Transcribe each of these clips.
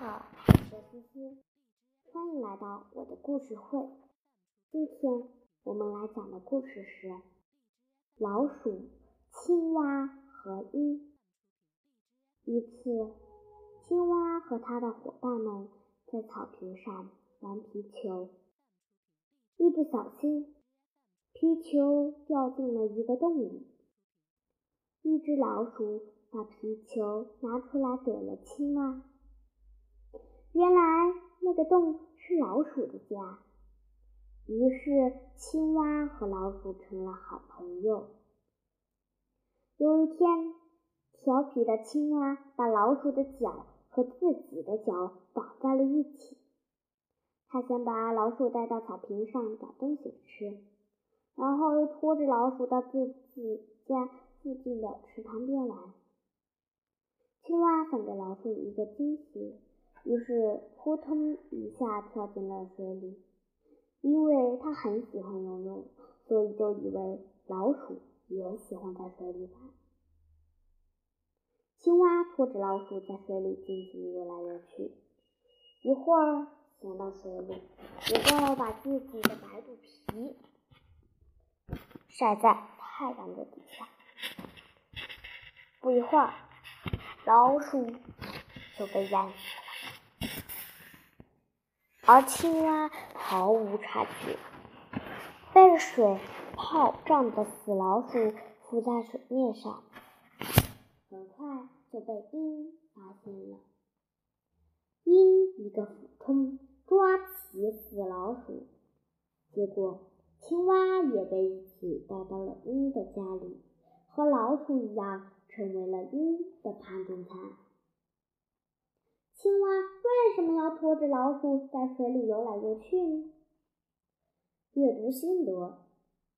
好，我是思思，欢迎来到我的故事会。今天我们来讲的故事是老鼠、青蛙和一。一次，青蛙和它的伙伴们在草坪上玩皮球，一不小心，皮球掉进了一个洞里。一只老鼠把皮球拿出来给了青蛙。洞是老鼠的家，于是青蛙和老鼠成了好朋友。有一天，调皮的青蛙把老鼠的脚和自己的脚绑在了一起，他想把老鼠带到草坪上找东西吃，然后又拖着老鼠到自己家附近的池塘边玩。青蛙想给老鼠一个惊喜。于是扑通一下跳进了水里，因为他很喜欢游泳，所以就以为老鼠也喜欢在水里玩。青蛙拖着老鼠在水里尽情游来游去，一会儿潜到水里，直到把自己的白肚皮晒在太阳的底下。不一会儿，老鼠就被淹死了。而青蛙毫无察觉，被水泡胀的死老鼠浮在水面上，很快就被鹰发现了。鹰一个俯冲，抓起死老鼠，结果青蛙也被一起带到了鹰的家里，和老鼠一样，成为了鹰的盘中餐。青蛙为什么要拖着老鼠在水里游来游去呢？阅读心得：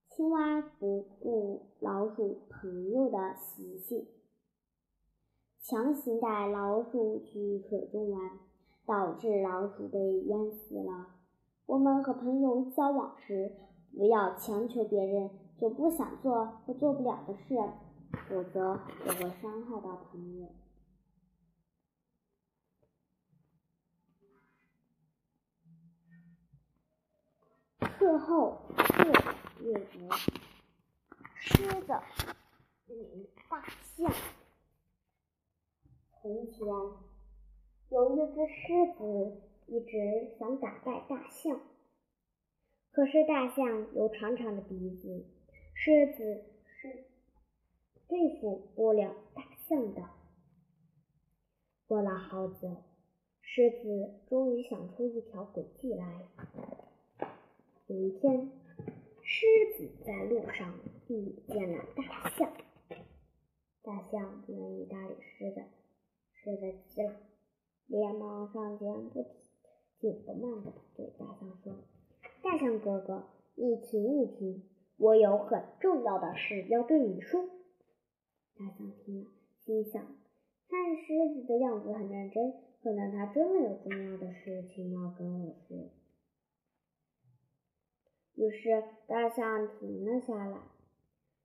青蛙不顾老鼠朋友的习性，强行带老鼠去水中玩，导致老鼠被淹死了。我们和朋友交往时，不要强求别人做不想做或做不了的事，否则就会伤害到朋友。课后自阅读：狮子与大象。从前有一只狮子，一直想打败大象，可是大象有长长的鼻子，狮子是对付不了大象的。过了好久，狮子终于想出一条诡计来。有一天，狮子在路上遇见了大象。大象不愿意搭理狮子，狮子急了，连忙上前，不紧不慢的对大象说：“大象哥哥，你听一听，我有很重要的事要对你说。”大象听了，心想：看狮子的样子很认真，可能他真的有重要的事情要跟我说。于是大象停了下来。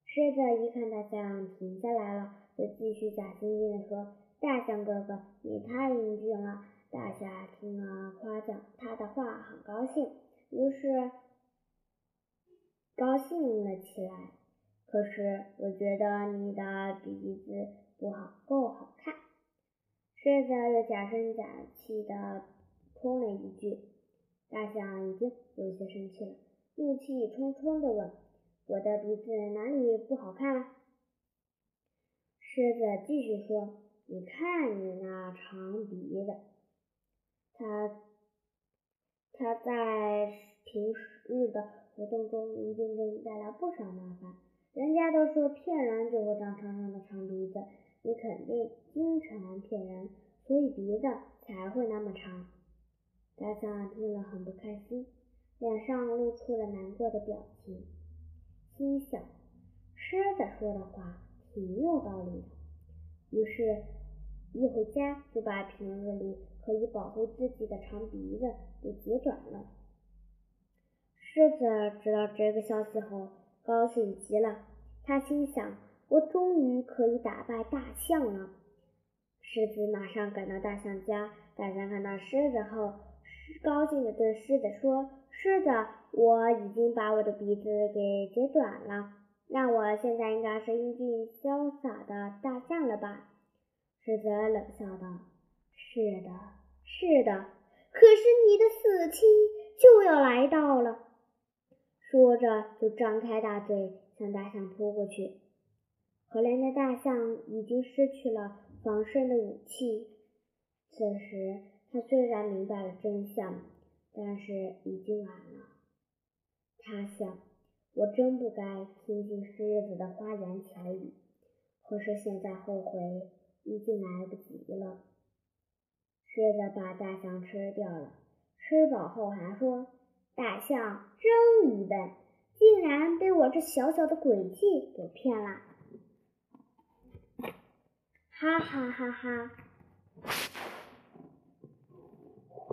狮子一看大象停下来了，就继续假惺惺地说：“大象哥哥，你太英俊了。”大象听了夸奖他的话，很高兴，于是高兴了起来。可是我觉得你的鼻子不好，够好看。狮子又假声假气地说了一句。大象已经有些生气了。怒气冲冲地问：“我的鼻子哪里不好看了？”狮子继续说：“你看你那长鼻子，它它在平日的活动中一定给你带来不少麻烦。人家都说骗人就会长长长的长鼻子，你肯定经常骗人，所以鼻子才会那么长。”大象听了很不开心。脸上露出了难过的表情，心想：狮子说的话挺有道理的。于是，一回家就把平日里可以保护自己的长鼻子给截短了。狮子知道这个消息后，高兴极了。他心想：我终于可以打败大象了。狮子马上赶到大象家，大象看到狮子后，高兴地对狮子说：“狮子，我已经把我的鼻子给折短了，那我现在应该是英俊潇洒的大象了吧？”狮子冷笑道：“是的，是的，可是你的死期就要来到了。”说着，就张开大嘴向大象扑过去。可怜的大象已经失去了。防身的武器。此时，他虽然明白了真相，但是已经晚了。他想：我真不该听信狮子的花言巧语。可是现在后悔已经来不及了。狮子把大象吃掉了，吃饱后还说：“大象真愚笨，竟然被我这小小的诡计给骗了。”哈哈哈哈！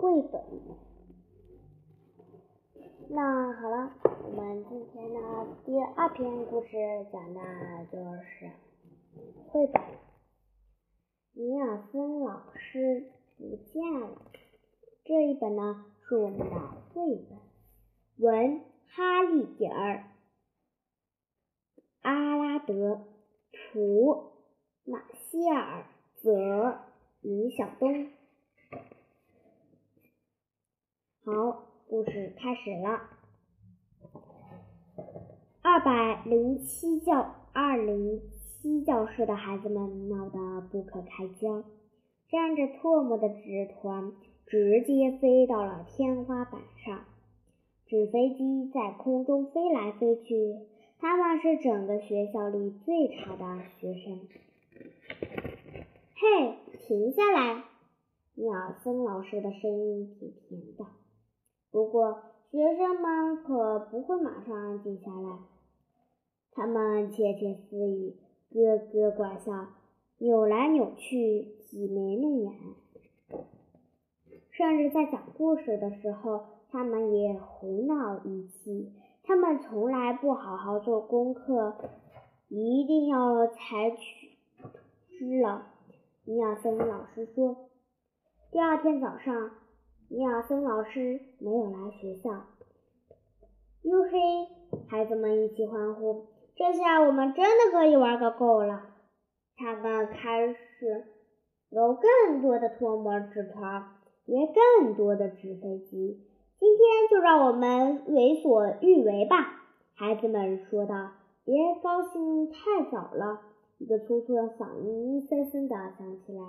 绘本。那好了，我们今天的第二篇故事讲的就是绘本。尼尔森老师不见了。这一本呢是我们的绘本，文哈利点儿，阿拉德，图。马歇尔·泽林晓东，好，故事开始了。二百零七教二零七教室的孩子们闹得不可开交，沾着唾沫的纸团直接飞到了天花板上，纸飞机在空中飞来飞去，他们是整个学校里最差的学生。嘿，停下来！尼尔森老师的声音甜甜的。不过，学生们可不会马上安静下来。他们窃窃私语，咯咯怪笑，扭来扭去，挤眉弄眼。甚至在讲故事的时候，他们也胡闹一气。他们从来不好好做功课，一定要采取。知了，尼尔森老师说。第二天早上，尼尔森老师没有来学校。哟嘿，孩子们一起欢呼，这下我们真的可以玩个够了。他们开始有更多的脱模纸团，叠更多的纸飞机。今天就让我们为所欲为吧，孩子们说道。别高兴太早了。一个粗粗的嗓音阴森森的响起来。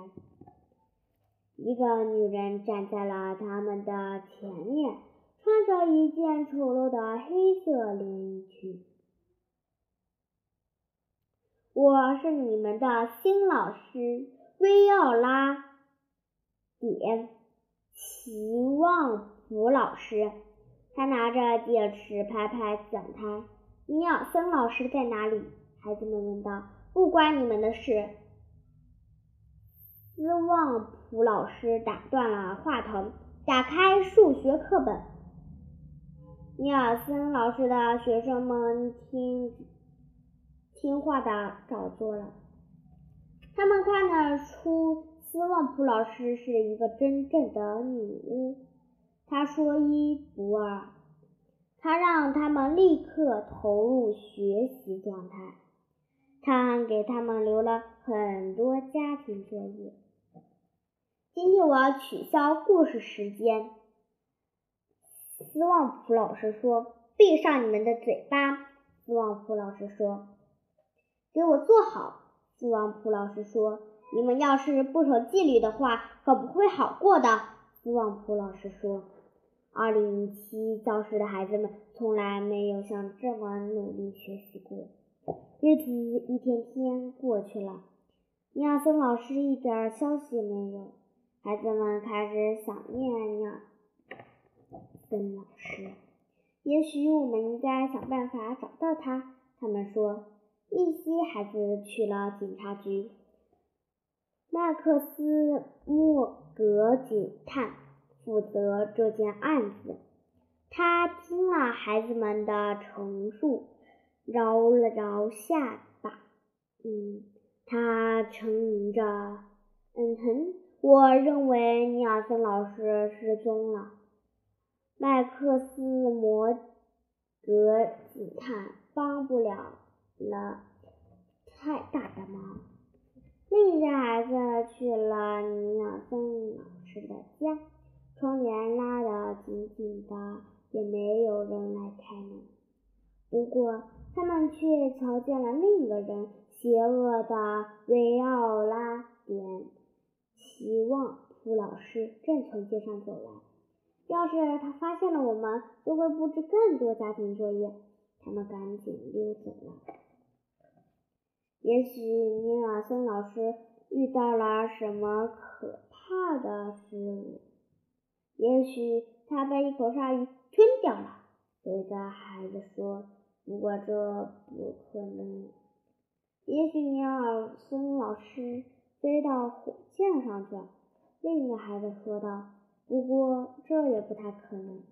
一个女人站在了他们的前面，穿着一件丑陋的黑色连衣裙。我是你们的新老师，薇奥拉。点，期望普老师。他拿着戒尺拍拍讲台。尼尔森老师在哪里？孩子们问道。不关你们的事。斯旺普老师打断了话筒，打开数学课本。尼尔森老师的学生们听听话的照做了。他们看得出斯旺普老师是一个真正的女巫。她说一不二，她让他们立刻投入学习状态。他还给他们留了很多家庭作业。今天我要取消故事时间。斯旺普老师说：“闭上你们的嘴巴。”斯旺普老师说：“给我坐好。”斯旺普老师说：“你们要是不守纪律的话，可不会好过的。”斯旺普老师说：“二零七教室的孩子们从来没有像这么努力学习过。”日子一天天过去了，尼尔森老师一点消息也没有。孩子们开始想念尼尔森老师。也许我们应该想办法找到他。他们说，一些孩子去了警察局。麦克斯莫格警探负责这件案子。他听了孩子们的陈述。揉了揉下巴，嗯，他沉吟着，嗯哼，我认为尼尔森老师失踪了。麦克斯摩格警探帮不了了太大的忙。另一个孩子去了尼尔森老师的家，窗帘拉得紧紧的，也没有人来开门。不过，他们却瞧见了另一个人——邪恶的维奥拉点希望普老师正从街上走来。要是他发现了我们，就会布置更多家庭作业。他们赶紧溜走了。也许尼尔森老师遇到了什么可怕的事物，也许他被一口鲨鱼吞掉了。有一个孩子说：“不过这不可能。”也许尼尔森老师飞到火箭上去了。另一个孩子说道：“不过这也不太可能。”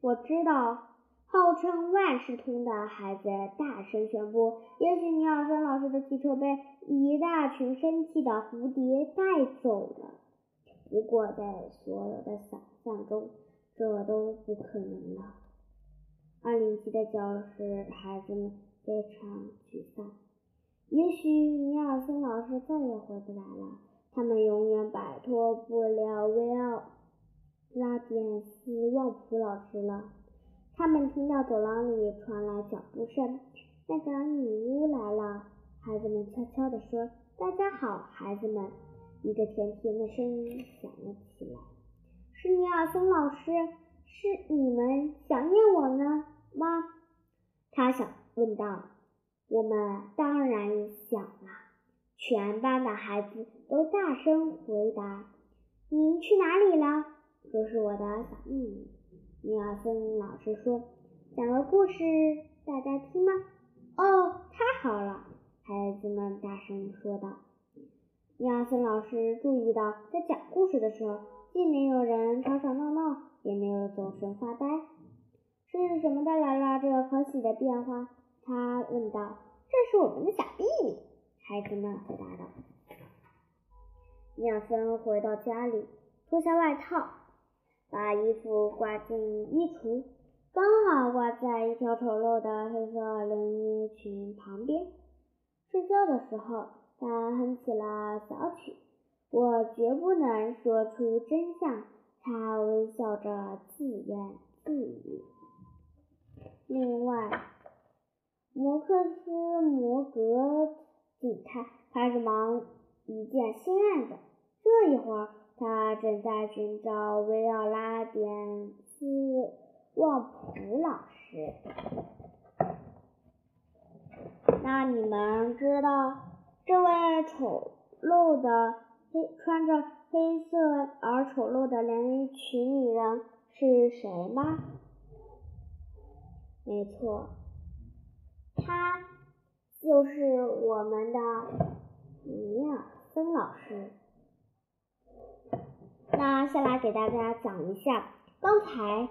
我知道。号称万事通的孩子大声宣布：“也许尼尔森老师的汽车被一大群生气的蝴蝶带走了。不过，在所有的想象中，这都不可能了。”二年级的教室，孩子们非常沮丧。也许尼尔森老师再也回不来了。他们永远摆脱不了维奥拉典斯旺普老师了。他们听到走廊里传来脚步声，那个女巫来了。孩子们悄悄地说：“大家好，孩子们。”一个甜甜的声音响了起来：“是尼尔森老师，是你们想念我呢吗？”他想问道。“我们当然想了。”全班的孩子都大声回答：“您去哪里了？这是我的小秘密。”尼尔森老师说：“讲个故事，大家听吗？”“哦，太好了！”孩子们大声说道。尼尔森老师注意到，在讲故事的时候，既没有人吵吵闹闹，也没有走神发呆。是什么带来了这个可喜的变化？他问道。“这是我们的小秘密。”孩子们回答道。尼尔森回到家里，脱下外套。把衣服挂进衣橱，刚好挂在一条丑陋的黑色连衣裙旁边。睡觉的时候，他哼起了小曲。我绝不能说出真相，他微笑着自言自语。另外，斯摩格警探开始忙一件新案子。这一会儿。他正在寻找维奥拉·点斯旺普老师。那你们知道这位丑陋的黑穿着黑色而丑陋的连衣裙女人是谁吗？没错，他就是我们的尼尔森老师。那下来给大家讲一下，刚才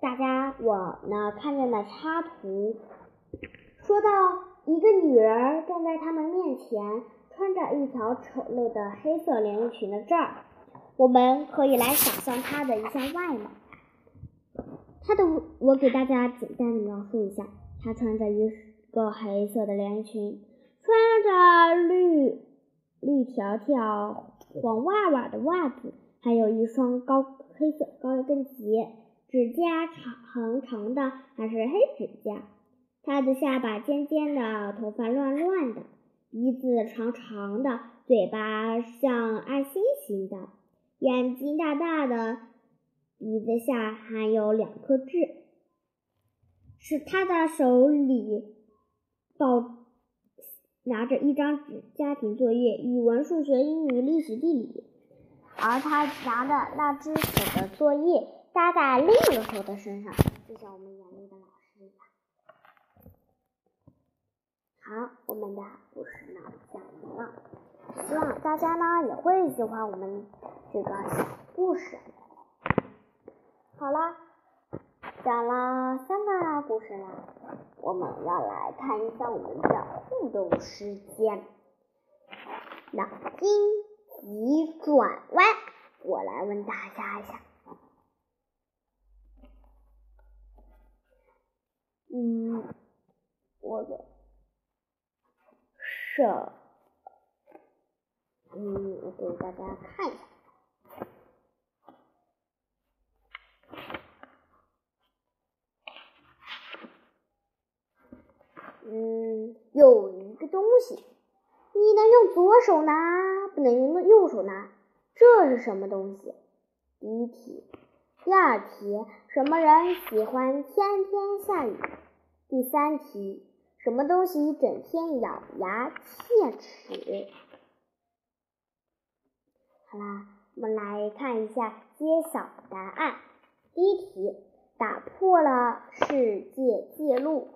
大家我呢看见的插图，说到一个女人站在他们面前，穿着一条丑陋的黑色连衣裙的这儿，我们可以来想象她的一下外貌。她的我给大家简单的描述一下，她穿着一个黑色的连衣裙，穿着绿绿条条黄袜袜的袜子。还有一双高黑色高跟鞋，指甲长长的，还是黑指甲。他的下巴尖尖的，头发乱乱的，鼻子长长的，嘴巴像爱心形的，眼睛大大的，鼻子下还有两颗痣。是他的手里抱拿着一张纸，家庭作业：语文、数学、英语、历史、地理。而他拿的那只手的作业搭在另一个手的身上，就像我们严厉的老师一样。好，我们的故事呢讲完了，希望大家呢也会喜欢我们这个小故事。好了，讲了三个故事了，我们要来看一下我们的互动时间。脑筋。急转弯。我来问大家一下，嗯，我给手，嗯，我给大家看一下。嗯，有一个东西，你能用左手拿，不能用右手拿，这是什么东西？第一题。第二题，什么人喜欢天天下雨？第三题，什么东西整天咬牙切齿？好啦，我们来看一下揭晓答案。第一题，打破了世界纪录。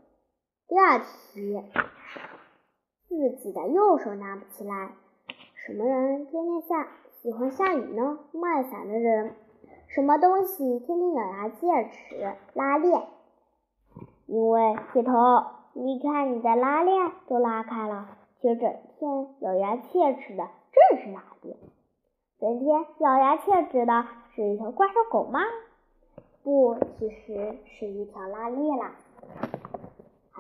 第二题，自己的右手拿不起来，什么人天天下喜欢下雨呢？卖伞的人。什么东西天天咬牙切齿？拉链。因为铁头，你看你的拉链都拉开了，却整天咬牙切齿的正是拉链。整天咬牙切齿的是一条怪兽狗吗？不，其实是一条拉链啦。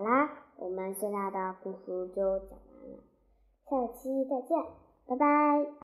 好啦，我们现在的故事就讲完了，下期再见，拜拜。